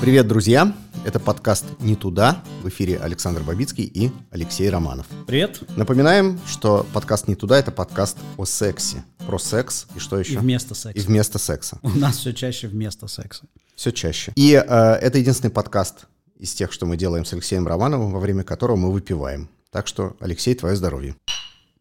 Привет, друзья! Это подкаст «Не туда». В эфире Александр Бабицкий и Алексей Романов. Привет. Напоминаем, что подкаст «Не туда» — это подкаст о сексе. Про секс и что еще? И вместо секса. И вместо секса. У нас все чаще вместо секса. Все чаще. И э, это единственный подкаст из тех, что мы делаем с Алексеем Романовым, во время которого мы выпиваем. Так что, Алексей, твое здоровье.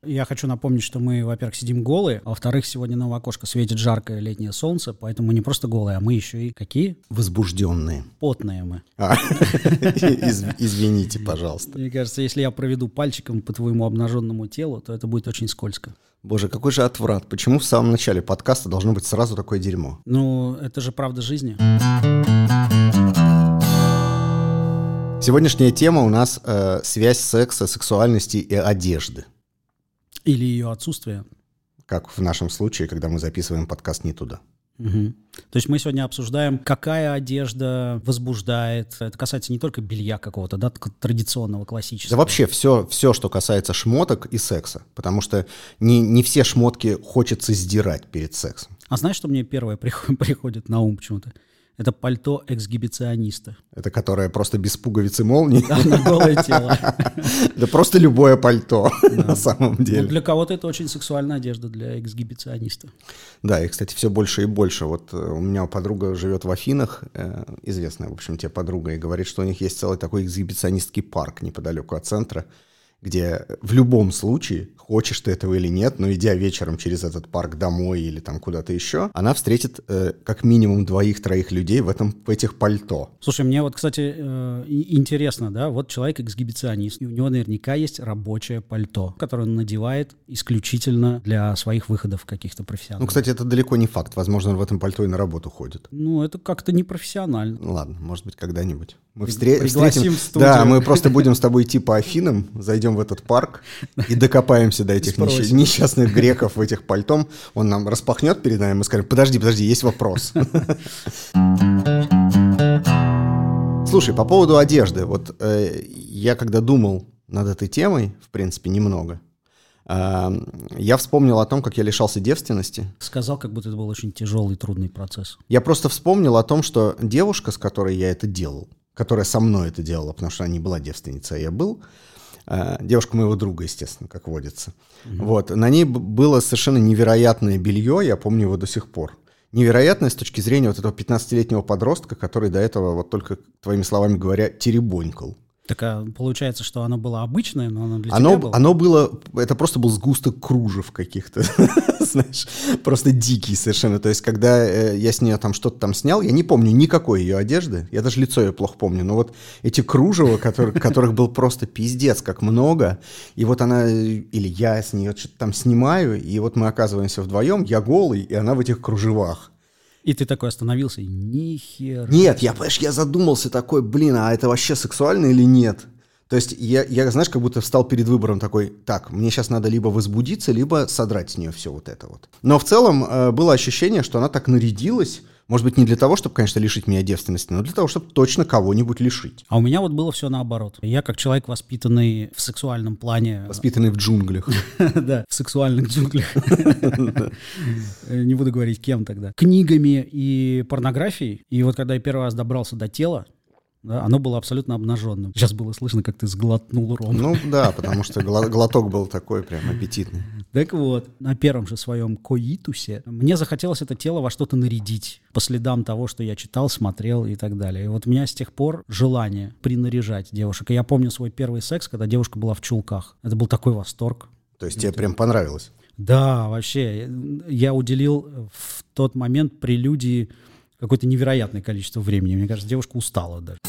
Я хочу напомнить, что мы, во-первых, сидим голые, а во-вторых, сегодня на окошко светит жаркое летнее солнце, поэтому мы не просто голые, а мы еще и какие? Возбужденные. Потные мы. А, из- Извините, пожалуйста. Мне кажется, если я проведу пальчиком по твоему обнаженному телу, то это будет очень скользко. Боже, какой же отврат. Почему в самом начале подкаста должно быть сразу такое дерьмо? Ну, это же правда жизни. Сегодняшняя тема у нас э, связь секса, сексуальности и одежды. Или ее отсутствие. Как в нашем случае, когда мы записываем подкаст не туда. Мгм. То есть мы сегодня обсуждаем, какая одежда возбуждает. Это касается не только белья какого-то, да, традиционного, классического. Да вообще все, все, что касается шмоток и секса. Потому что не, не все шмотки хочется сдирать перед сексом. А знаешь, что мне первое приход- приходит на ум почему-то? Это пальто эксгибициониста. Это которое просто без пуговицы молнии. Да, на голое тело. Да просто любое пальто на самом Ну, деле. для кого-то это очень сексуальная одежда для эксгибициониста. Да, и, кстати, все больше и больше. Вот э, у меня подруга живет в Афинах, э, известная, в общем, тебе подруга, и говорит, что у них есть целый такой эксгибиционистский парк неподалеку от центра, где в любом случае, хочешь ты этого или нет, но идя вечером через этот парк домой или там куда-то еще, она встретит э, как минимум двоих-троих людей в, этом, в этих пальто. Слушай, мне вот, кстати, э, интересно, да, вот человек эксгибиционист, и у него наверняка есть рабочее пальто, которое он надевает исключительно для своих выходов каких-то Ну, профессиональных. кстати, это далеко не факт. Возможно, он в этом пальто и на работу ходит. Ну, это как-то непрофессионально. Ну ладно, может быть, когда-нибудь. Мы встре- пригласим встретим... Да, мы просто будем с тобой идти по Афинам, зайдем в этот парк и докопаемся до этих несч- несчастных греков в этих пальтом. Он нам распахнет перед нами, мы скажем, подожди, подожди, есть вопрос. Слушай, по поводу одежды. Вот э, я когда думал над этой темой, в принципе, немного, э, я вспомнил о том, как я лишался девственности. Сказал, как будто это был очень тяжелый, трудный процесс. Я просто вспомнил о том, что девушка, с которой я это делал, которая со мной это делала, потому что она не была девственницей, а я был, девушка моего друга, естественно, как водится. Вот, на ней было совершенно невероятное белье, я помню его до сих пор. Невероятное с точки зрения вот этого 15-летнего подростка, который до этого, вот только твоими словами говоря, теребонькал. Так а получается, что оно было обычное, но оно для Оно, тебя было? оно было, это просто был сгусток кружев каких-то, знаешь, просто дикий совершенно. То есть, когда э, я с нее там что-то там снял, я не помню никакой ее одежды, я даже лицо ее плохо помню, но вот эти кружева, которых был просто пиздец, как много, и вот она, или я с нее что-то там снимаю, и вот мы оказываемся вдвоем, я голый, и она в этих кружевах. И ты такой остановился, нихера. Нет, я, понимаешь, я задумался такой, блин, а это вообще сексуально или нет? То есть я, я, знаешь, как будто встал перед выбором такой, так, мне сейчас надо либо возбудиться, либо содрать с нее все вот это вот. Но в целом э, было ощущение, что она так нарядилась, может быть, не для того, чтобы, конечно, лишить меня девственности, но для того, чтобы точно кого-нибудь лишить. А у меня вот было все наоборот. Я как человек, воспитанный в сексуальном плане, Воспитанный в джунглях. да, в сексуальных джунглях, Э, не буду говорить кем тогда, книгами и порнографией. И вот когда я первый раз добрался до тела, да, оно было абсолютно обнаженным. Сейчас было слышно, как ты сглотнул ром. Ну да, потому что глоток был такой прям аппетитный. Так вот, на первом же своем коитусе мне захотелось это тело во что-то нарядить, по следам того, что я читал, смотрел и так далее. И вот у меня с тех пор желание принаряжать девушек. И я помню свой первый секс, когда девушка была в чулках. Это был такой восторг. То есть тебе прям понравилось. Да, вообще, я уделил в тот момент прелюдии какое-то невероятное количество времени. Мне кажется, девушка устала даже.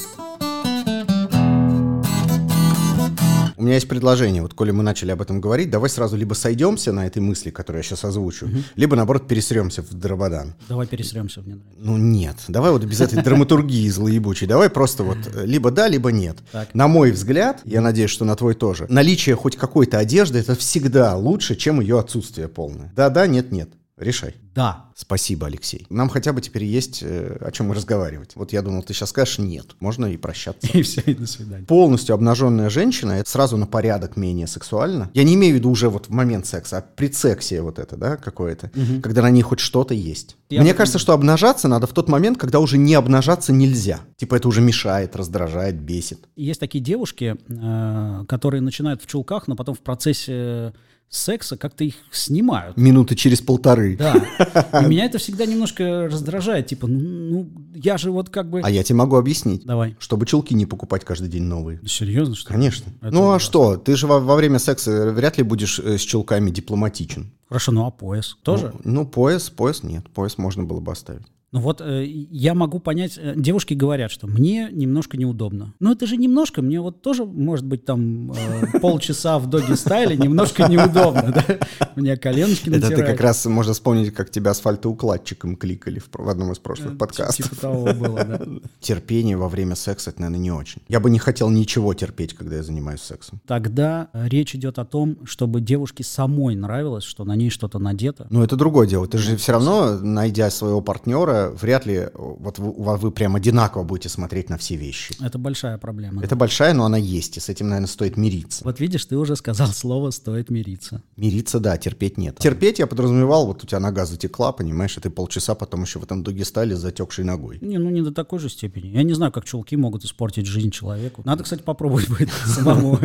У меня есть предложение. Вот, коли мы начали об этом говорить, давай сразу либо сойдемся на этой мысли, которую я сейчас озвучу, либо, наоборот, пересремся в дрободан. Давай пересремся, мне нравится. Ну нет, давай вот без этой драматургии злоебучей, давай просто вот либо да, либо нет. Так. На мой взгляд, я надеюсь, что на твой тоже, наличие хоть какой-то одежды это всегда лучше, чем ее отсутствие полное. Да-да, нет-нет. Решай. Да. Спасибо, Алексей. Нам хотя бы теперь есть э, о чем разговаривать. Вот я думал, ты сейчас скажешь нет. Можно и прощаться. И все, и до свидания. Полностью обнаженная женщина, это сразу на порядок менее сексуально. Я не имею в виду уже вот в момент секса, а предсексия вот это, да, какое-то, когда на ней хоть что-то есть. Я Мне кажется, что обнажаться надо в тот момент, когда уже не обнажаться нельзя. Типа это уже мешает, раздражает, бесит. Есть такие девушки, э, которые начинают в чулках, но потом в процессе секса как-то их снимают. Минуты через полторы. Да. И меня это всегда немножко раздражает. Типа, ну, ну, я же вот как бы... А я тебе могу объяснить. Давай. Чтобы чулки не покупать каждый день новые. Серьезно, что ли? Конечно. Это ну а ужасно. что? Ты же во, во время секса вряд ли будешь э, с чулками дипломатичен. Хорошо, ну а пояс тоже? Ну, ну, пояс, пояс нет. Пояс можно было бы оставить. Ну вот э, я могу понять, э, девушки говорят, что мне немножко неудобно. Но это же немножко, мне вот тоже, может быть, там э, полчаса в доги стайле немножко неудобно, да? Мне коленочки Это ты натирают. как раз можно вспомнить, как тебя асфальтоукладчиком кликали в, в одном из прошлых подкастов. Типа того было, да. Терпение во время секса, это, наверное, не очень. Я бы не хотел ничего терпеть, когда я занимаюсь сексом. Тогда э, речь идет о том, чтобы девушке самой нравилось, что на ней что-то надето. Но это другое дело. Ты же все равно, найдя своего партнера, вряд ли вот вы, вы прям одинаково будете смотреть на все вещи. Это большая проблема. Это большая, но она есть, и с этим, наверное, стоит мириться. Вот видишь, ты уже сказал слово «стоит мириться». Мириться, да, терпеть нет. Терпеть я подразумевал, вот у тебя нога затекла, понимаешь, и ты полчаса потом еще в этом дуге стали с затекшей ногой. Не, ну не до такой же степени. Я не знаю, как чулки могут испортить жизнь человеку. Надо, кстати, попробовать будет самому.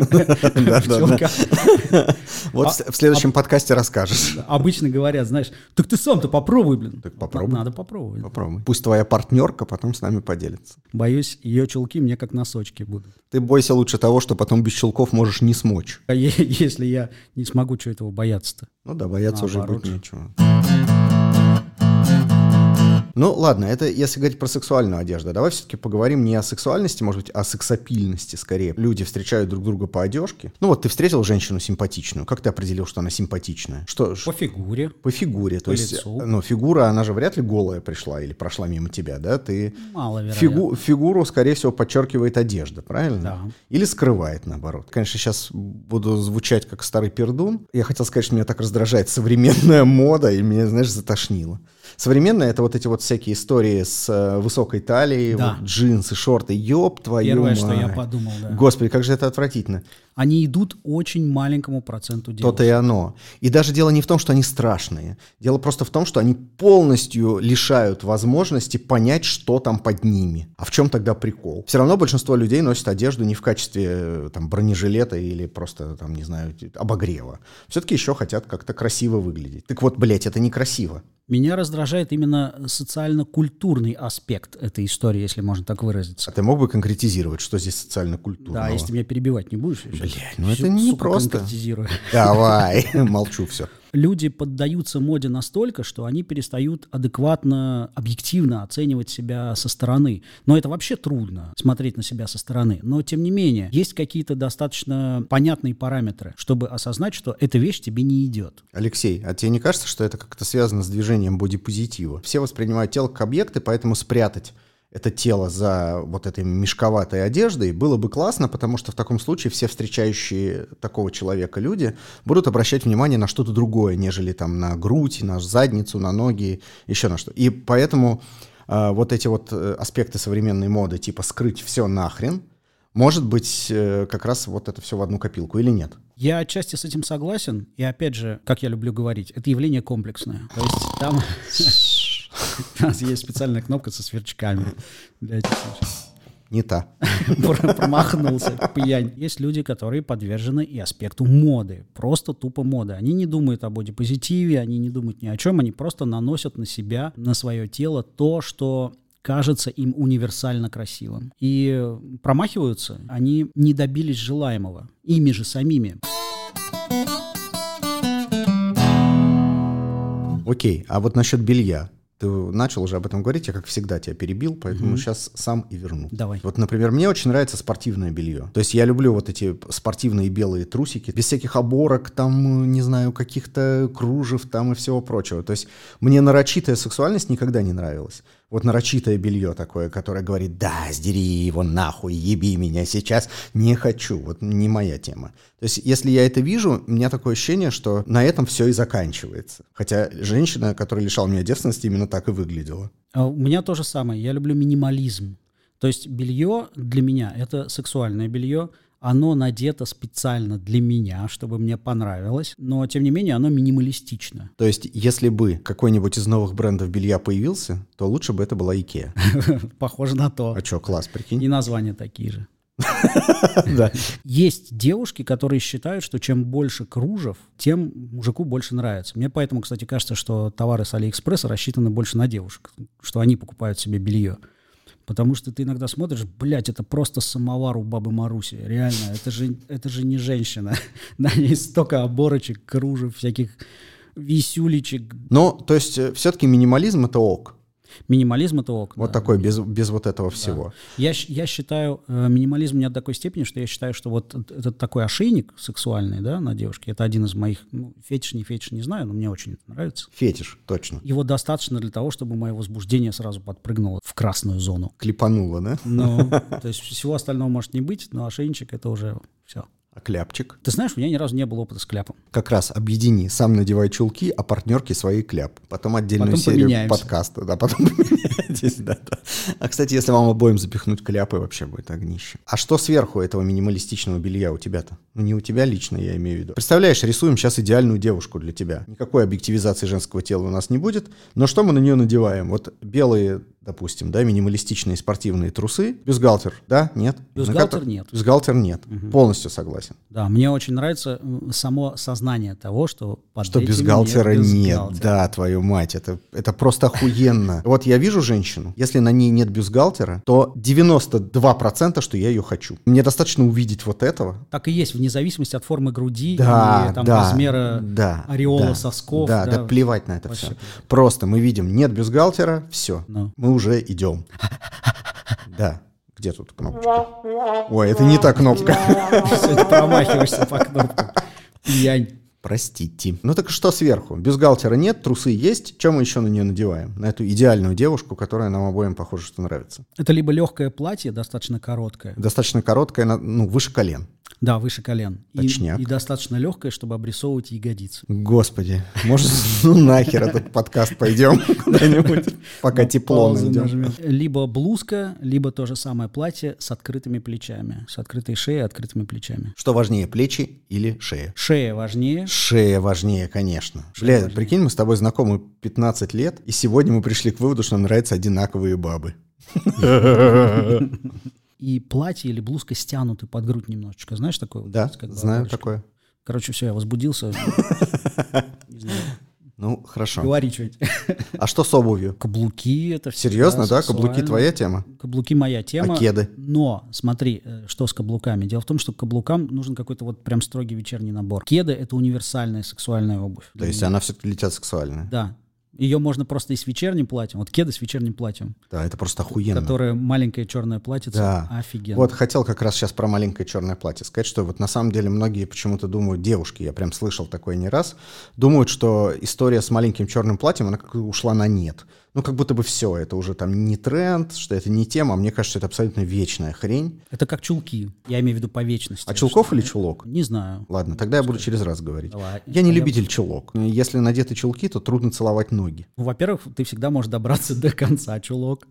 Вот А- в в следующем подкасте расскажешь. Обычно говорят, знаешь, так ты сам-то попробуй, блин. Так попробуй. Надо попробовать. Попробуй. Пусть твоя партнерка потом с нами поделится. Боюсь, ее чулки мне как носочки будут. Ты бойся лучше того, что потом без щелков можешь не смочь. А если я не смогу, что этого бояться-то? Ну да, бояться уже Наоборот. будет нечего. Ну ладно, это если говорить про сексуальную одежду. Давай все-таки поговорим не о сексуальности, может быть, о сексапильности скорее. Люди встречают друг друга по одежке. Ну вот ты встретил женщину симпатичную. Как ты определил, что она симпатичная? Что, По фигуре. по фигуре. То По есть, лицу. ну, фигура, она же вряд ли голая пришла или прошла мимо тебя, да? Ты Маловероятно. фигу- фигуру, скорее всего, подчеркивает одежда, правильно? Да. Или скрывает, наоборот. Конечно, сейчас буду звучать как старый пердун. Я хотел сказать, что меня так раздражает современная мода, и меня, знаешь, затошнило. Современная — это вот эти вот всякие истории с э, высокой талией, Да. вот джинсы, шорты. Ёб твою Первое, что я мать. подумал, да. Господи, как же это отвратительно. Они идут очень маленькому проценту девушек. То-то и оно. И даже дело не в том, что они страшные. Дело просто в том, что они полностью лишают возможности понять, что там под ними. А в чем тогда прикол? Все равно большинство людей носит одежду не в качестве э, там, бронежилета или просто, там, не знаю, обогрева. Все-таки еще хотят как-то красиво выглядеть. Так вот, блядь, это некрасиво. Меня раздражает именно социально-культурный аспект этой истории, если можно так А выразиться. ты мог бы конкретизировать, что здесь социально-культурного? Да, если меня перебивать не будешь. Блядь, ну это не просто. конкретизирую. Давай, молчу все. Люди поддаются моде настолько, что они перестают адекватно, объективно оценивать себя со стороны. Но это вообще трудно, смотреть на себя со стороны. Но, тем не менее, есть какие-то достаточно понятные параметры, чтобы осознать, что эта вещь тебе не идет. Алексей, а тебе не кажется, что это как-то связано с движением бодипозитива? Все воспринимают тело как объекты, поэтому спрятать это тело за вот этой мешковатой одеждой было бы классно, потому что в таком случае все встречающие такого человека люди будут обращать внимание на что-то другое, нежели там на грудь, на задницу, на ноги, еще на что. И поэтому э, вот эти вот э, аспекты современной моды, типа скрыть все нахрен, может быть э, как раз вот это все в одну копилку или нет? Я отчасти с этим согласен. И опять же, как я люблю говорить, это явление комплексное. То есть там у нас есть специальная кнопка со сверчками для этих. Не та. Про- Промахнулся, пьянь. Есть люди, которые подвержены и аспекту моды. Просто тупо моды. Они не думают о бодипозитиве, они не думают ни о чем, они просто наносят на себя, на свое тело то, что кажется им универсально красивым. И промахиваются, они не добились желаемого. Ими же самими. Окей, а вот насчет белья. Ты начал уже об этом говорить, я, как всегда, тебя перебил, поэтому сейчас сам и верну. Давай. Вот, например, мне очень нравится спортивное белье. То есть я люблю вот эти спортивные белые трусики, без всяких оборок, там, не знаю, каких-то кружев там и всего прочего. То есть мне нарочитая сексуальность никогда не нравилась. Вот нарочитое белье такое, которое говорит, да, сдери его нахуй, еби меня сейчас, не хочу, вот не моя тема. То есть, если я это вижу, у меня такое ощущение, что на этом все и заканчивается. Хотя женщина, которая лишала меня девственности, именно так и выглядела. А у меня то же самое, я люблю минимализм. То есть белье для меня — это сексуальное белье, оно надето специально для меня, чтобы мне понравилось, но тем не менее оно минималистично. То есть, если бы какой-нибудь из новых брендов белья появился, то лучше бы это была Икеа. Похоже на то. А что, класс, прикинь? И названия такие же. Да. Есть девушки, которые считают, что чем больше кружев, тем мужику больше нравится. Мне поэтому, кстати, кажется, что товары с Алиэкспресса рассчитаны больше на девушек, что они покупают себе белье. Потому что ты иногда смотришь, блядь, это просто самовар у бабы Маруси. Реально, это же, это же не женщина. На ней столько оборочек, кружев, всяких висюлечек. Ну, то есть, э, все-таки минимализм — это ок. Минимализм это ок. Вот да. такой, без, без вот этого всего. Я, щ- я считаю, э, минимализм не до такой степени, что я считаю, что вот эт- этот такой ошейник сексуальный, да, на девушке, это один из моих, ну, фетиш, не фетиш, не знаю, но мне очень это нравится. Фетиш, точно. Его достаточно для того, чтобы мое возбуждение сразу подпрыгнуло в красную зону. Клепануло, да? Но, то есть всего остального может не быть, но ошейничек это уже все. А кляпчик? Ты знаешь, у меня ни разу не было опыта с кляпом. Как раз объедини, сам надевай чулки, а партнерки свои кляп. Потом отдельную Потом серию поменяемся. подкаста. Да, потом поменяйтесь, да, да. А, кстати, если вам обоим запихнуть кляпы, вообще будет огнище. А что сверху этого минималистичного белья у тебя-то? Ну, не у тебя лично, я имею в виду. Представляешь, рисуем сейчас идеальную девушку для тебя. Никакой объективизации женского тела у нас не будет. Но что мы на нее надеваем? Вот белые, допустим, да, минималистичные спортивные трусы. Бюстгальтер, да? Нет? Бюстгальтер кото- нет. Бюстгальтер нет. Полностью согласен. Да, мне очень нравится само сознание того, что под Что бюстгальтера нет, бюстгальтера. да, твою мать, это, это просто охуенно. Вот я вижу женщину, если на ней нет бюстгальтера, то 92% что я ее хочу. Мне достаточно увидеть вот этого. Так и есть, вне зависимости от формы груди Да, и там, да, размера да, ореола да, сосков. Да, да, плевать на это Вообще все. Просто мы видим, нет бюстгальтера, все, Ну. мы уже идем. Да, где тут кнопочка? Ой, это не та кнопка. Ты промахиваешься по кнопкам. Пьянь. Простите. Ну так что сверху? Бюстгальтера нет, трусы есть. Чем мы еще на нее надеваем? На эту идеальную девушку, которая нам обоим, похоже, что нравится. Это либо легкое платье, достаточно короткое, Достаточно короткая, на- ну, выше колен. Да, выше колен, и, Точняк. и достаточно легкое, чтобы обрисовывать ягодицы. Господи, может, ну нахер этот подкаст пойдем куда-нибудь, пока тепло Паузу найдем. Либо блузка, либо то же самое платье с открытыми плечами, с открытой шеей и открытыми плечами. Что важнее, плечи или шея? Шея важнее. Шея важнее, конечно. Бля, прикинь, мы с тобой знакомы 15 лет, и сегодня мы пришли к выводу, что нам нравятся одинаковые бабы. И платье или блузка стянуты под грудь немножечко. Знаешь такое? вот, Да, как знаю оборочки? такое. Короче, все, я возбудился. Ну, хорошо. Говори что-нибудь. А что с обувью? Каблуки это всегда Серьезно, да? Каблуки твоя тема? Каблуки моя тема. А кеды? Но смотри, э, что с каблуками. Дело в том, что к каблукам нужен какой-то вот прям строгий вечерний набор. Кеды — это универсальная сексуальная обувь. То есть она все-таки летят сексуальная. Да. Ее можно просто и с вечерним платьем. Вот кеды с вечерним платьем. Да, это просто охуенно. Которое маленькое черное платьице. Да. Офигенно. Вот хотел как раз сейчас про маленькое черное платье сказать, что вот на самом деле многие почему-то думают, девушки, я прям слышал такое не раз, думают, что история с маленьким черным платьем, она как ушла на нет. Ну, как будто бы все, это уже там не тренд, что это не тема, а мне кажется, это абсолютно вечная хрень. Это как чулки. Я имею в виду по вечности. А чулков или чулок? Не знаю. Ладно, тогда я буду через раз говорить. Давай. Я не любитель чулок. Если надеты чулки, то трудно целовать ноги. Ну, во-первых, ты всегда можешь добраться до конца чулок.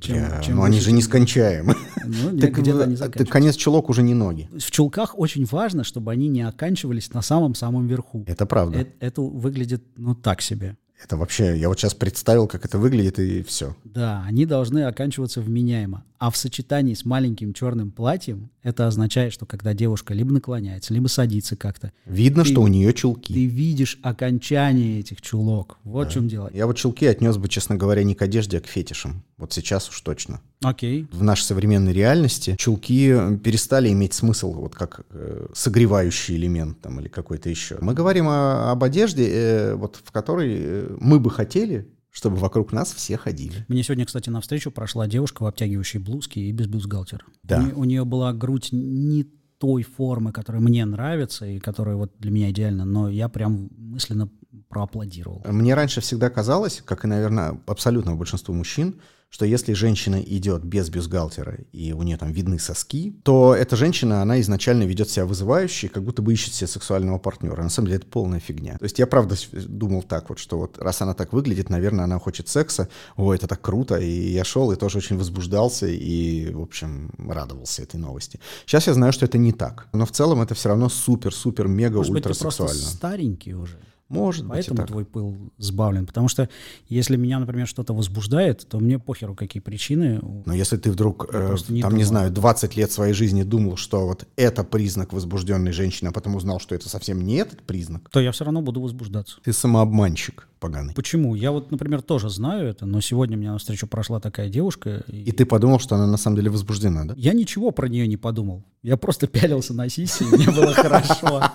Чем- чем но они же нескончаемы. Ну, нет, Так, где-то они в- так заканчиваются. конец чулок уже не ноги. В чулках очень важно, чтобы они не оканчивались на самом-самом верху. Это правда. Э- Это выглядит, ну, так себе. Это вообще, я вот сейчас представил, как это выглядит, и все. Да, они должны оканчиваться вменяемо. А в сочетании с маленьким черным платьем это означает, что когда девушка либо наклоняется, либо садится как-то, Видно, Ты- что у нее чулки. ты видишь окончание этих чулок. Вот в чем дело. Я вот чулки отнес бы, честно говоря, не к одежде, а к фетишам. Вот сейчас уж точно. Окей. В нашей современной реальности чулки э, перестали иметь смысл вот как э, согревающий элемент там, или какой-то еще. Мы говорим о- об одежде, э, вот, в которой э, мы бы хотели, чтобы вокруг нас все ходили. Мне сегодня, кстати, навстречу прошла девушка в обтягивающей блузке и без бюстгальтера. Да. У, нее, у нее была грудь не той формы, которая мне нравится и которая вот для меня идеальна, но я прям мысленно проаплодировал. Мне раньше всегда казалось, как и, наверное, абсолютно большинству мужчин, что если женщина идет без бюстгальтера и у нее там видны соски, то эта женщина, она изначально ведет себя вызывающе, как будто бы ищет себе сексуального партнера. На самом деле это полная фигня. То есть я правда думал так вот, что вот раз она так выглядит, наверное, она хочет секса. О, это так круто. И я шел и тоже очень возбуждался и, в общем, радовался этой новости. Сейчас я знаю, что это не так. Но в целом это все равно супер-супер мега ультра сексуально. Может быть, ты просто старенький уже. Может Поэтому быть. твой пыл сбавлен. Потому что если меня, например, что-то возбуждает, то мне похеру, какие причины. Но если ты вдруг, э, не там, думал. не знаю, 20 лет своей жизни думал, что вот это признак возбужденной женщины, а потом узнал, что это совсем не этот признак, то я все равно буду возбуждаться. Ты самообманщик поганый. Почему? Я вот, например, тоже знаю это, но сегодня меня навстречу прошла такая девушка. И... и ты подумал, что она на самом деле возбуждена, да? Я ничего про нее не подумал. Я просто пялился на сиси, и мне было хорошо.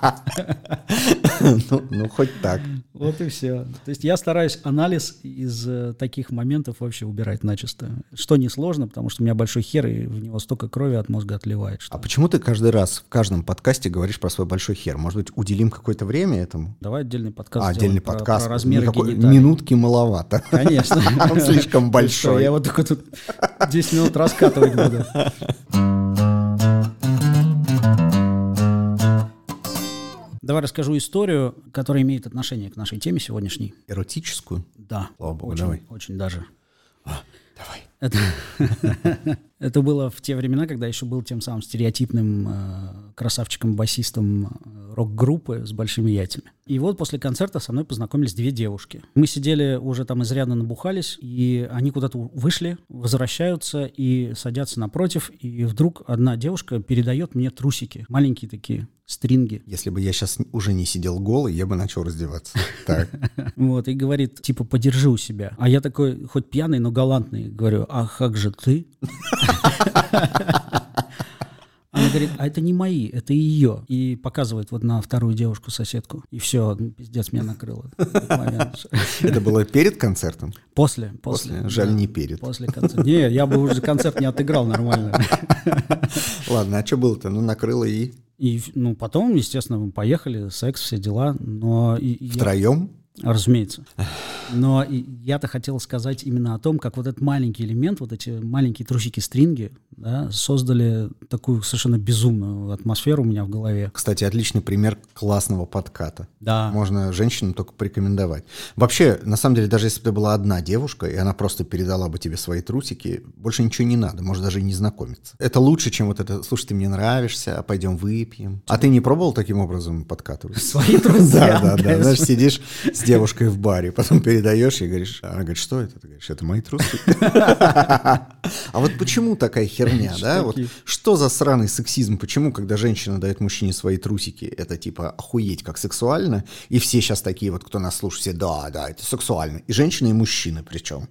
Ну, ну, хоть так. Вот и все. То есть я стараюсь анализ из э, таких моментов вообще убирать начисто. Что несложно, потому что у меня большой хер, и в него столько крови от мозга отливает. А почему ты каждый раз в каждом подкасте говоришь про свой большой хер? Может быть, уделим какое-то время этому? Давай отдельный подкаст А, отдельный подкаст. Про размеры Никакой, Минутки маловато. Конечно. Он слишком большой. Я вот только тут 10 минут раскатывать буду. Давай расскажу историю, которая имеет отношение к нашей теме сегодняшней. Эротическую? Да. Слава богу, очень, давай. Очень даже. А, давай. Это, это было в те времена, когда еще был тем самым стереотипным э, красавчиком-басистом э, рок-группы с большими яйцами. И вот после концерта со мной познакомились две девушки. Мы сидели, уже там изрядно набухались, и они куда-то вышли, возвращаются и садятся напротив, и вдруг одна девушка передает мне трусики, маленькие такие, стринги. Если бы я сейчас уже не сидел голый, я бы начал раздеваться. Так. Вот, и говорит, типа, подержи у себя. А я такой, хоть пьяный, но галантный, говорю, а как же ты? Она говорит, а это не мои, это ее. И показывает вот на вторую девушку-соседку. И все, пиздец, меня накрыло. Это было перед концертом? После. После, Жаль, не перед. После концерта. Не, я бы уже концерт не отыграл нормально. Ладно, а что было-то? Ну, накрыло и... И, ну, потом, естественно, мы поехали, секс, все дела, но... И, Втроем? Я, разумеется. Но я-то хотел сказать именно о том, как вот этот маленький элемент, вот эти маленькие трусики-стринги, да, создали такую совершенно безумную атмосферу у меня в голове. Кстати, отличный пример классного подката. Да. Можно женщинам только порекомендовать. Вообще, на самом деле, даже если бы ты была одна девушка, и она просто передала бы тебе свои трусики, больше ничего не надо, может даже и не знакомиться. Это лучше, чем вот это, слушай, ты мне нравишься, а пойдем выпьем. А ты не пробовал таким обром подкатывать? Свои трусы? Да, да, да. Знаешь, сидишь с девушкой в баре, потом передаешь и говоришь, она говорит, что это? Ты говоришь, это мои трусы. А вот почему такая херня, да? Вот что за сраный сексизм? Почему, когда женщина дает мужчине свои трусики, это типа охуеть как сексуально, и все сейчас такие вот, кто нас слушает, все, да, да, это сексуально. И женщины, и мужчины причем.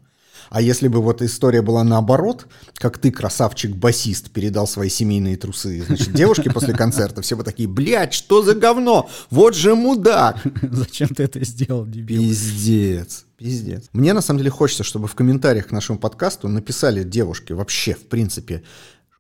А если бы вот история была наоборот, как ты, красавчик-басист, передал свои семейные трусы, значит, девушки после концерта, все бы такие, блядь, что за говно? Вот же мудак! Зачем ты это сделал, дебил? Пиздец. Пиздец. Мне на самом деле хочется, чтобы в комментариях к нашему подкасту написали девушки вообще, в принципе,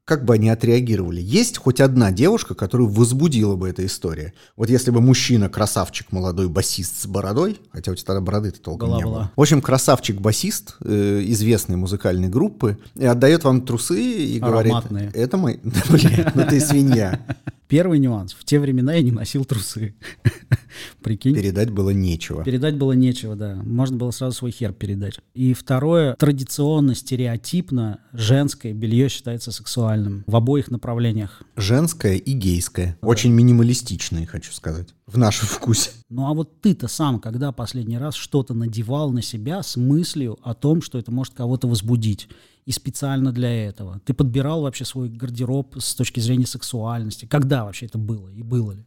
как бы они отреагировали? Есть хоть одна девушка, которую возбудила бы эта история? Вот если бы мужчина, красавчик, молодой басист с бородой, хотя у тебя тогда бороды-то толком была, не было. В общем, красавчик-басист э, известной музыкальной группы и отдает вам трусы и Ароматные. говорит, это мой... Да, блин, ну ты свинья. Первый нюанс. В те времена я не носил трусы. Прикинь. Передать было нечего. Передать было нечего, да. Можно было сразу свой хер передать. И второе, традиционно, стереотипно, женское белье считается сексуальным в обоих направлениях. Женское и гейское. Да. Очень минималистичные, хочу сказать, в нашем вкусе. Ну а вот ты-то сам, когда последний раз что-то надевал на себя с мыслью о том, что это может кого-то возбудить? И специально для этого? Ты подбирал вообще свой гардероб с точки зрения сексуальности? Когда вообще это было и было ли?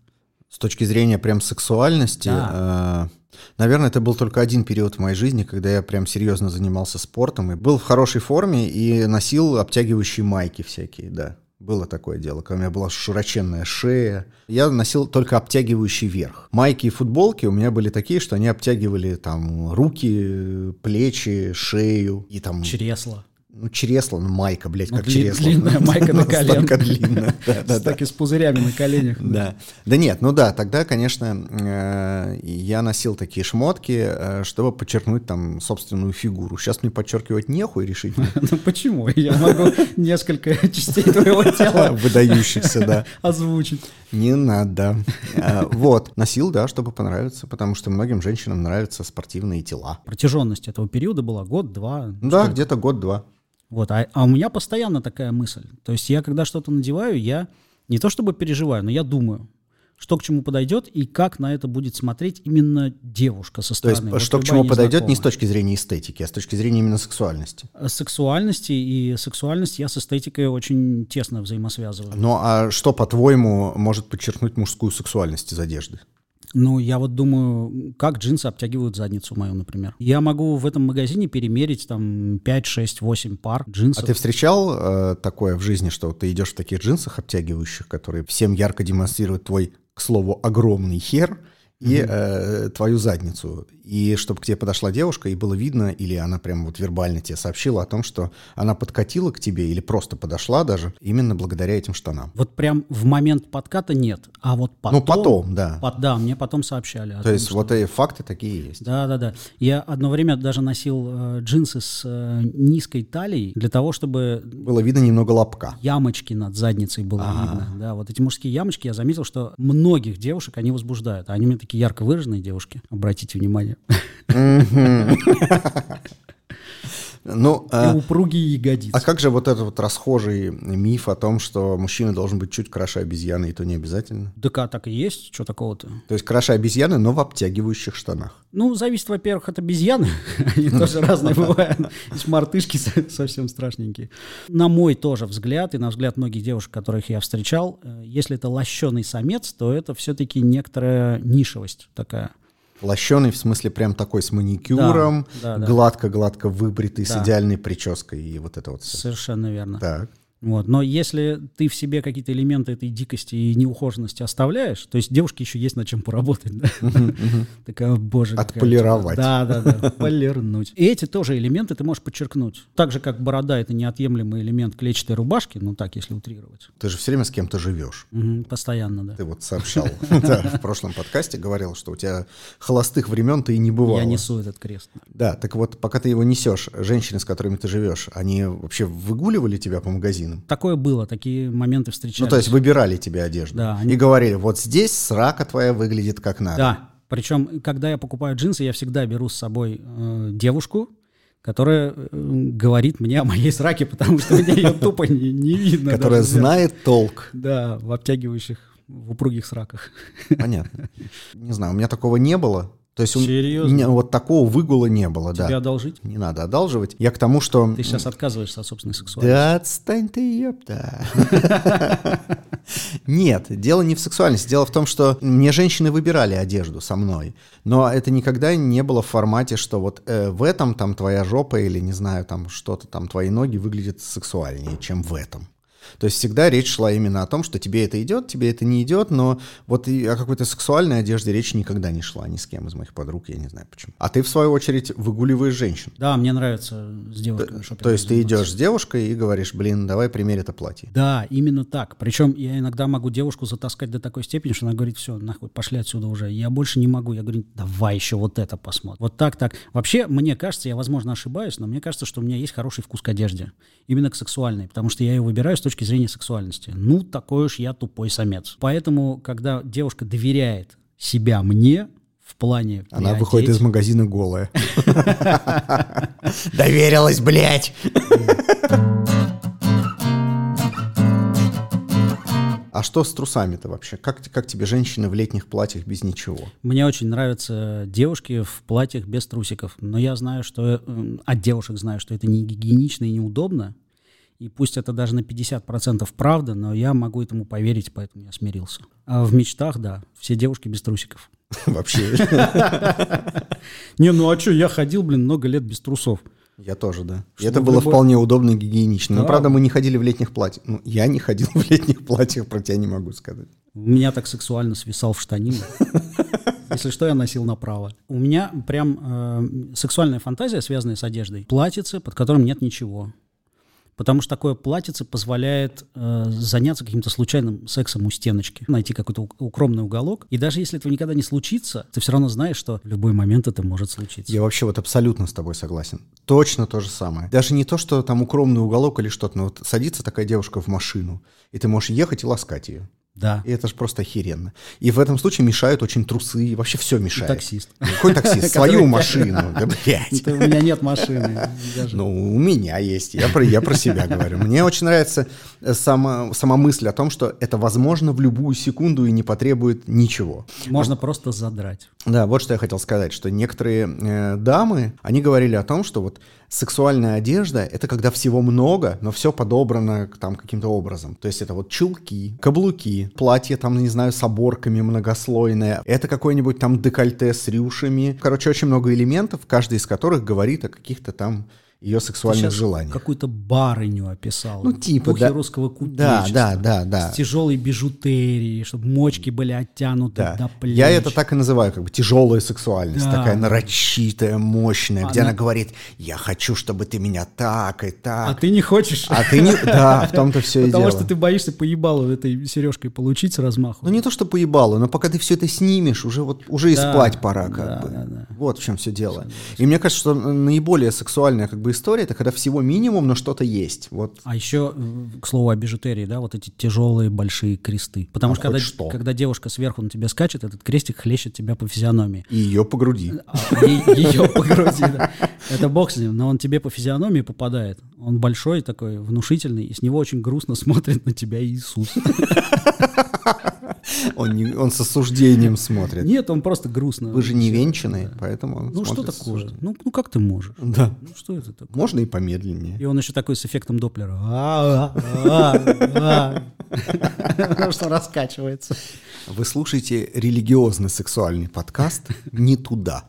С точки зрения прям сексуальности, да. э, наверное, это был только один период в моей жизни, когда я прям серьезно занимался спортом и был в хорошей форме и носил обтягивающие майки всякие, да. Было такое дело, когда у меня была широченная шея. Я носил только обтягивающий верх. Майки и футболки у меня были такие, что они обтягивали там руки, плечи, шею и там... Чресла. Ну, чресло, ну, майка, блядь, Ну, как дли- чресло. длинная майка на коленках. длинная. Да, да, С пузырями на коленях. Да. Да нет, ну да, тогда, конечно, э, я носил такие шмотки, э, чтобы подчеркнуть там собственную фигуру. Сейчас мне подчеркивать нехуй решительно. Ну почему? Я могу несколько частей твоего тела Выдающихся, да. озвучить. Не надо. А, Вот, носил, да, чтобы понравиться, потому что многим женщинам нравятся спортивные тела. Протяженность этого периода была год-два. Да, где-то год-два. Вот, а, а у меня постоянно такая мысль. То есть я, когда что-то надеваю, я не то чтобы переживаю, но я думаю, что к чему подойдет и как на это будет смотреть именно девушка со То есть, стороны. Вот что к чему подойдет не с незнакомая. точки зрения эстетики, а с точки зрения именно сексуальности. Сексуальности и сексуальность я с эстетикой очень тесно взаимосвязываю. Ну а что, по-твоему, может подчеркнуть мужскую сексуальность из одежды? Ну, я вот думаю, как джинсы обтягивают задницу мою, например. Я могу в этом магазине перемерить там 5, 6, 8 пар А джинсов. ты встречал э, такое в жизни, что ты идешь в таких джинсах обтягивающих, которые всем ярко демонстрируют твой, к слову, огромный хер и э, твою задницу? И чтобы к тебе подошла девушка, и было видно, или она прям вот вербально тебе сообщила о том, что она подкатила к тебе или просто подошла даже именно благодаря этим штанам. Вот прям в момент подката нет, а вот потом... ну, потом, да. Пот- да, мне потом сообщали. То том, есть что- вот эти факты такие есть. Да, да, да. Я одно время даже носил э, джинсы с э, низкой талией для того, чтобы Было видно немного лобка. ямочки над задницей было видно. Да, вот эти мужские ямочки, я заметил, что многих девушек они возбуждают. Они меня такие ярко выраженные девушки. Обратите внимание. Ну, И а, упругие ягодицы. а как же вот этот вот расхожий миф о том, что мужчина должен быть чуть краше обезьяны, и то не обязательно? ДК так и есть, что такого-то? То есть краше обезьяны, но в обтягивающих штанах. Ну, зависит, во-первых, от обезьяны. Они тоже разные бывают. Есть мартышки со- совсем страшненькие. На мой тоже взгляд, и на взгляд многих девушек, которых я встречал, э, если это лощеный самец, то это все-таки некоторая нишевость такая. Лощеный, в смысле, прям такой с маникюром, Да, да, да. гладко-гладко выбритый, с Да. идеальной прической и вот это вот все. Совершенно верно. Так. Вот. Но если ты в себе какие-то элементы этой дикости и неухоженности оставляешь, то есть девушке еще есть над чем поработать, да? Такая, боже. Отполировать. Да, да, да, полирнуть. И эти тоже элементы ты можешь подчеркнуть. Так же, как борода — это неотъемлемый элемент клетчатой рубашки, ну так, если утрировать. Ты же все время с кем-то живешь. Постоянно, да. Ты вот сообщал в прошлом подкасте, говорил, что у тебя холостых времен-то и не бывало. Я несу этот крест. Да, так вот, пока ты его несешь, женщины, с которыми ты живешь, они вообще выгуливали тебя по магазинам? Такое было, такие моменты встречались. Ну, то есть выбирали тебе одежду. Да, они- И говорили, вот здесь срака твоя выглядит как надо. Да, причем, когда я покупаю джинсы, я всегда беру с собой э, девушку, которая э, говорит мне о моей сраке, потому что мне ее тупо не, не видно. Которая знает толк. Да, в обтягивающих, в упругих сраках. Понятно. Не знаю, у меня такого не было. То есть у Серьезно? меня вот такого выгула не было, Тебя да. одолжить? Не надо одалживать. Я к тому, что... Ты сейчас отказываешься от собственной сексуальности. Да отстань ты, ёпта. Нет, дело не в сексуальности. Дело в том, что мне женщины выбирали одежду со мной. Но это никогда не было в формате, что вот э, в этом там твоя жопа или, не знаю, там что-то там, твои ноги выглядят сексуальнее, чем в этом. То есть всегда речь шла именно о том, что тебе это идет, тебе это не идет, но вот и о какой-то сексуальной одежде речь никогда не шла ни с кем из моих подруг, я не знаю почему. А ты, в свою очередь, выгуливаешь женщин. Да, мне нравится с девушками шопингом То есть ты идешь с девушкой и говоришь, блин, давай примерь это платье. Да, именно так. Причем я иногда могу девушку затаскать до такой степени, что она говорит, все, нахуй, пошли отсюда уже. Я больше не могу. Я говорю, давай еще вот это посмотрим. Вот так, так. Вообще, мне кажется, я, возможно, ошибаюсь, но мне кажется, что у меня есть хороший вкус к одежде. Именно к сексуальной. Потому что я ее выбираю с точки зрения сексуальности. Ну, такой уж я тупой самец. Поэтому, когда девушка доверяет себя мне, в плане Она приодеть- выходит из магазина голая. Доверилась, блядь! А что с трусами-то вообще? Как, как тебе женщины в летних платьях без ничего? Мне очень нравятся девушки в платьях без трусиков, но я знаю, что э, от девушек знаю, что это не гигиенично и неудобно. И пусть это даже на 50% правда, но я могу этому поверить, поэтому я смирился. А в мечтах, да, все девушки без трусиков. Вообще. Не, ну а что, я ходил, блин, много лет без трусов. Я тоже, да. И Чтобы это было любой- вполне удобно и гигиенично. Но, Да. правда, мы не ходили в летних платьях. Ну, я не ходил в летних платьях, про тебя не могу сказать. У меня так сексуально свисал в штанину. Если что, я носил направо. У меня прям э, сексуальная фантазия, связанная с одеждой. Платьице, под которым нет ничего. Потому что такое платьице позволяет э, заняться каким-то случайным сексом у стеночки, найти какой-то укромный уголок. И даже если этого никогда не случится, ты все равно знаешь, что в любой момент это может случиться. Я вообще вот абсолютно с тобой согласен. Точно то же самое. Даже не то, что там укромный уголок или что-то, но вот садится такая девушка в машину, и ты можешь ехать и ласкать ее. Да. И это же просто охеренно. И в этом случае мешают очень трусы, и вообще все мешает. И таксист. Какой таксист? Свою машину. Да, блядь. У меня нет машины. Ну, у меня есть. Я про, я про себя говорю. Мне очень нравится э, сама, сама мысль о том, что это возможно в любую секунду и не потребует ничего. Можно просто задрать. Да, вот что я хотел сказать, что некоторые э, дамы, они говорили о том, что вот сексуальная одежда — это когда всего много, но все подобрано там каким-то образом. То есть это вот чулки, каблуки, платье там, не знаю, с оборками многослойное, это какой-нибудь там декольте с рюшами. Короче, очень много элементов, каждый из которых говорит о каких-то там ее сексуальных желаний. какую-то барыню описал. Ну, типа, да. русского кутничества. Да, да, да, да. С тяжелой бижутерией, чтобы мочки были оттянуты да. до плеч. Я это так и называю, как бы тяжелая сексуальность. Да. Такая нарочитая, мощная, она... где она говорит, я хочу, чтобы ты меня так и так. А ты не хочешь. А ты не... Да, в том-то все и дело. Потому что ты боишься поебалу этой сережкой получить с размаху. Ну, не то, что поебалу, но пока ты все это снимешь, уже вот уже и спать пора, как бы. Вот в чем все дело. И мне кажется, что наиболее сексуальная как бы история, это когда всего минимум, но что-то есть. Вот. А еще, к слову о бижутерии, да, вот эти тяжелые большие кресты. Потому а что, когда, что когда девушка сверху на тебя скачет, этот крестик хлещет тебя по физиономии. И ее по груди. А, ее по груди, да. Это бог с ним, но он тебе по физиономии попадает. Он большой такой, внушительный, и с него очень грустно смотрит на тебя Иисус. Он, не, он с осуждением смотрит. Нет, он просто грустно. Вы же не венчанные, да. поэтому он Ну что такое? Ну, ну как ты можешь? Да. Ну что это такое? Можно и помедленнее. И он еще такой с эффектом Доплера. А, а, а, что раскачивается. Вы слушаете религиозный сексуальный подкаст «Не туда».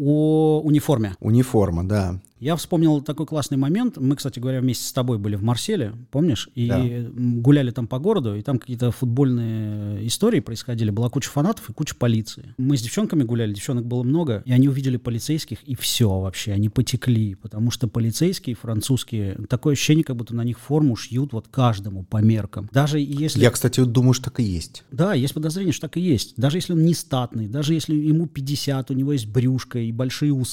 О униформе. Униформа, да. Я вспомнил такой классный момент. Мы, кстати говоря, вместе с тобой были в Марселе, помнишь? И да. гуляли там по городу, и там какие-то футбольные истории происходили. Была куча фанатов и куча полиции. Мы с девчонками гуляли, девчонок было много, и они увидели полицейских, и все вообще, они потекли, потому что полицейские французские, такое ощущение, как будто на них форму шьют вот каждому по меркам. Даже если... Я, кстати, думаю, что так и есть. Да, есть подозрение, что так и есть. Даже если он не статный, даже если ему 50, у него есть брюшка и большие усы,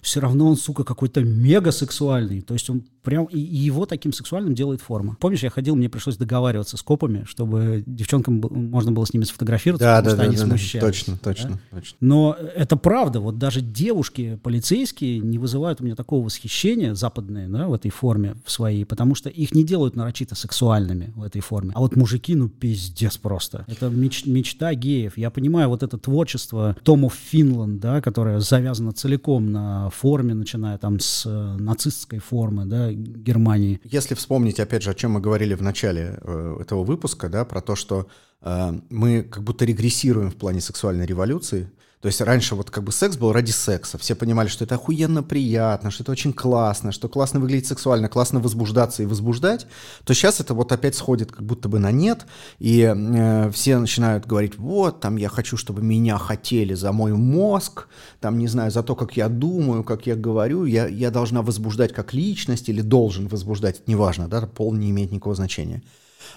все равно он, сука, какой-то мега сексуальный. То есть он прям и, и его таким сексуальным делает форма. Помнишь, я ходил, мне пришлось договариваться с копами, чтобы девчонкам можно было с ними сфотографироваться, да, потому да, что да, они да, смущались. Точно, точно, да? точно. Но это правда. Вот даже девушки полицейские не вызывают у меня такого восхищения западные, да, в этой форме в своей, потому что их не делают нарочито сексуальными в этой форме. А вот мужики, ну пиздец просто. Это меч, мечта геев. Я понимаю вот это творчество Томов Финланд, да, которое завязано целиком на форме, начиная там с э, нацистской формы, да, Германии. Если вспомнить, опять же, о чем мы говорили в начале э, этого выпуска, да, про то, что э, мы как будто регрессируем в плане сексуальной революции, то есть раньше вот как бы секс был ради секса. Все понимали, что это охуенно приятно, что это очень классно, что классно выглядеть сексуально, классно возбуждаться и возбуждать. То сейчас это вот опять сходит как будто бы на нет. И э, все начинают говорить, вот, там я хочу, чтобы меня хотели за мой мозг, там, не знаю, за то, как я думаю, как я говорю. Я, я должна возбуждать как личность или должен возбуждать, неважно, да, пол не имеет никакого значения.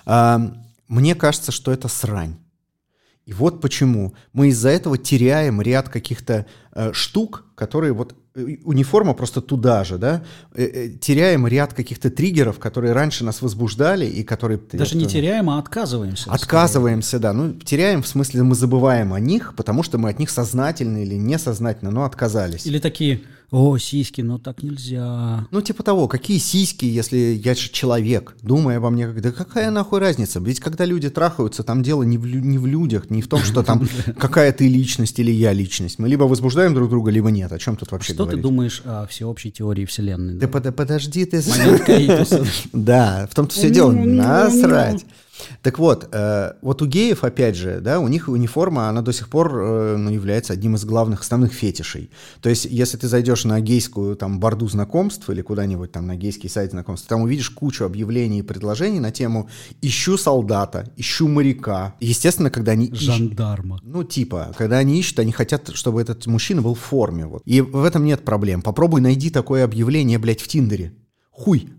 Э, мне кажется, что это срань. И вот почему мы из-за этого теряем ряд каких-то э, штук, которые вот э, униформа просто туда же, да, э, э, теряем ряд каких-то триггеров, которые раньше нас возбуждали и которые... Даже не теряем, а отказываемся. Отказываемся, да. Ну, теряем, в смысле, мы забываем о них, потому что мы от них сознательно или несознательно, но отказались. Или такие, о, сиськи, но так нельзя. Ну, типа того, какие сиськи, если я же человек, думая обо мне, да какая нахуй разница? Ведь когда люди трахаются, там дело не в, не в людях, не в том, что там какая ты личность или я личность. Мы либо возбуждаем друг друга, либо нет. О чем тут вообще Что говорить? ты думаешь о всеобщей теории Вселенной? Да подожди ты... Да, в том-то все дело. Насрать. Так вот, э, вот у геев, опять же, да, у них униформа, она до сих пор э, ну, является одним из главных основных фетишей. То есть, если ты зайдешь на гейскую там борду знакомств или куда-нибудь там на гейский сайт знакомств, там увидишь кучу объявлений и предложений на тему «ищу солдата», «ищу моряка». Естественно, когда они ищут... Жандарма. Ну, типа, когда они ищут, они хотят, чтобы этот мужчина был в форме. Вот. И в этом нет проблем. Попробуй найди такое объявление, блядь, в Тиндере. Хуй.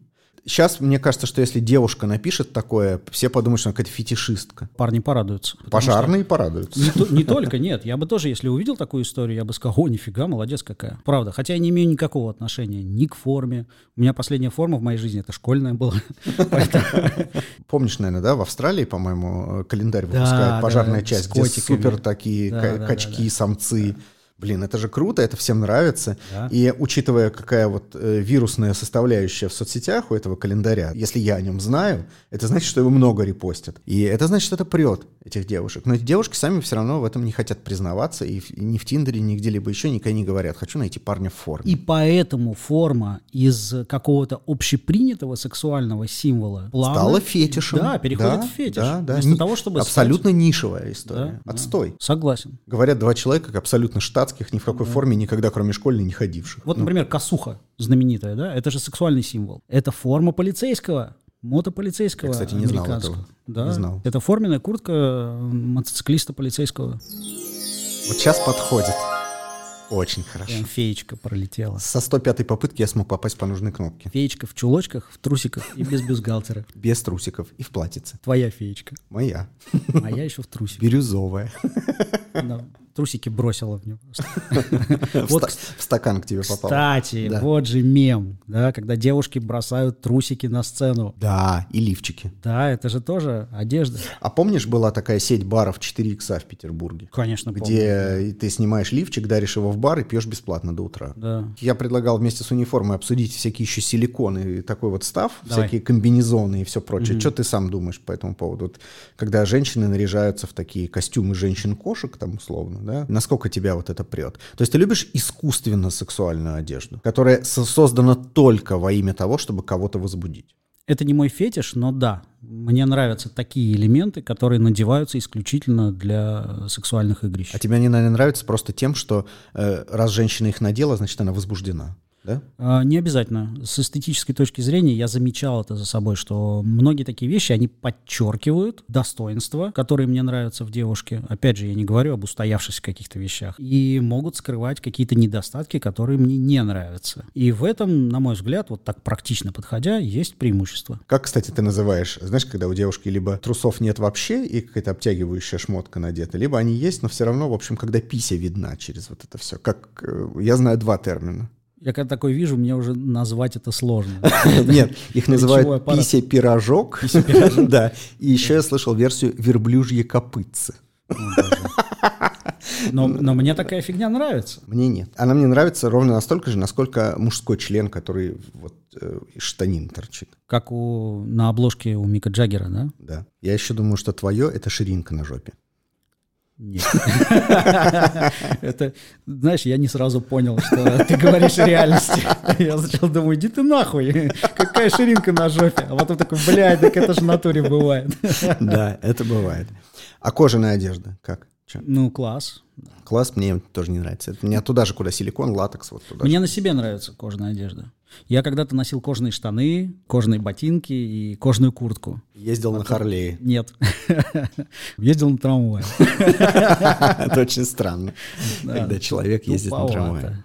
Сейчас мне кажется, что если девушка напишет такое, все подумают, что она какая-то фетишистка. Парни порадуются. Пожарные порадуются. Не, то- не только, нет. Я бы тоже, если увидел такую историю, я бы сказал, о, нифига, молодец какая. Правда. Хотя я не имею никакого отношения ни к форме. У меня последняя форма в моей жизни, это школьная была. Помнишь, наверное, да, в Австралии, по-моему, календарь Да, выпускают, да, пожарная часть, где супер такие качки, самцы. Блин, это же круто, это всем нравится. Да. И учитывая, какая вот э, вирусная составляющая в соцсетях у этого календаря, если я о нем знаю, это значит, что его много репостят. И это значит, что это прет этих девушек. Но эти девушки сами все равно в этом не хотят признаваться, и, в- и ни в Тиндере, ни где-либо еще никогда не говорят. Хочу найти парня в форме. И поэтому форма из какого-то общепринятого сексуального символа плавно- Стала фетишем. Да, переходит Да, в фетиш. Да, да. Вместо Ни- того, чтобы стать- Абсолютно нишевая история. Да, да. Отстой. Согласен. Говорят два человека, как абсолютно штатских, ни в какой форме никогда, кроме школьной, не ходивших. Вот, например, косуха знаменитая, да, это же сексуальный символ. Это форма полицейского, мотополицейского Я, кстати, не знал этого. Да, Не знал. это форменная куртка мотоциклиста полицейского. Вот сейчас подходит. Очень хорошо. Прям феечка пролетела. Со 105-й попытки я смог попасть по нужной кнопке. Феечка в чулочках, в трусиках и без бюстгальтера. Без трусиков и в платьице. Твоя феечка. Моя. А я еще в трусиках. Бирюзовая. Трусики бросила в него. В стакан к тебе попал. кстати, вот же мем, да, когда девушки бросают трусики на сцену. Да, и лифчики. Да, это же тоже одежда. А помнишь, была такая сеть баров 4 икса в Петербурге? Конечно. Где ты снимаешь лифчик, даришь его в бар и пьешь бесплатно до утра. Да. Я предлагал вместе с униформой обсудить всякие еще силиконы и такой вот став, всякие комбинезоны и все прочее. Что ты сам думаешь по этому поводу? Вот, когда женщины наряжаются в такие костюмы женщин-кошек, там условно, да, насколько тебя вот это прет? То есть ты любишь искусственно сексуальную одежду, которая со- создана только во имя того, чтобы кого-то возбудить? Это не мой фетиш, но да, мне нравятся такие элементы, которые надеваются исключительно для сексуальных игрищ. А тебе они, наверное, нравятся просто тем, что э, раз женщина их надела, значит, она возбуждена. Да? А, Не обязательно. С эстетической точки зрения я замечал это за собой, что многие такие вещи, они подчеркивают достоинства, которые мне нравятся в девушке. Опять же, я не говорю об устоявшихся каких-то вещах. И могут скрывать какие-то недостатки, которые мне не нравятся. И в этом, на мой взгляд, вот так практично подходя, есть преимущество. Как, кстати, ты называешь, знаешь, когда у девушки либо трусов нет вообще и какая-то обтягивающая шмотка надета, либо они есть, но все равно, в общем, когда пися видна через вот это все. Как, э, я знаю два термина. Я когда такой вижу, мне уже назвать это сложно. Нет, их называют пися-пирожок. Да. И еще я слышал версию верблюжье копытцы. Но, но мне такая фигня нравится. Мне нет. Она мне нравится ровно настолько же, насколько мужской член, который вот э, из штанин торчит. Как у, на обложке у Мика Джаггера, да? Да. Я еще думаю, что твое — это ширинка на жопе. Нет. Это, знаешь, я не сразу понял, что ты говоришь о реальности. Я сначала думаю, иди ты нахуй, какая ширинка на жопе. А потом такой, блядь, так это же в натуре бывает. Да, это бывает. А кожаная одежда как? Чё? Ну, класс. Класс мне тоже не нравится. Это мне туда же, куда силикон, латекс, вот туда. Мне на себе нравится кожаная одежда. Я когда-то носил кожаные штаны, кожаные ботинки и кожаную куртку. Ездил на Харлее. Нет. Ездил на трамвае. Это очень странно, когда человек ездит на трамвае.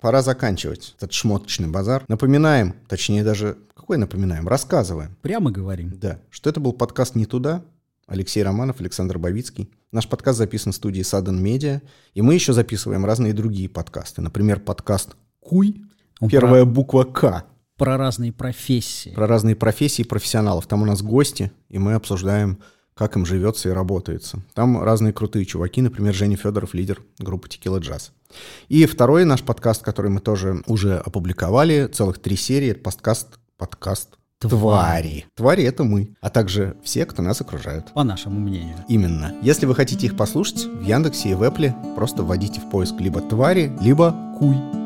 Пора заканчивать этот шмоточный базар. Напоминаем, точнее даже, какой напоминаем, рассказываем, Прямо говорим. да, что это был подкаст «Не туда», Алексей Романов, Александр Бавицкий. Наш подкаст записан в студии Sudden Media, и мы еще записываем разные другие подкасты. Например, подкаст «Куй», Он первая буква «К», Про разные профессии. про разные профессии профессионалов. Там у нас гости, и мы обсуждаем, как им живется и работается. Там разные крутые чуваки, например, Женя Федоров, лидер группы Tequila Jazz. И второй наш подкаст, который мы тоже уже опубликовали, целых три серии, это подкаст, подкаст «Твари». Твари — это мы, а также все, кто нас окружают. По нашему мнению. Именно. Если вы хотите их послушать, в Яндексе и в Эпле просто вводите в поиск либо «Твари», либо «Куй».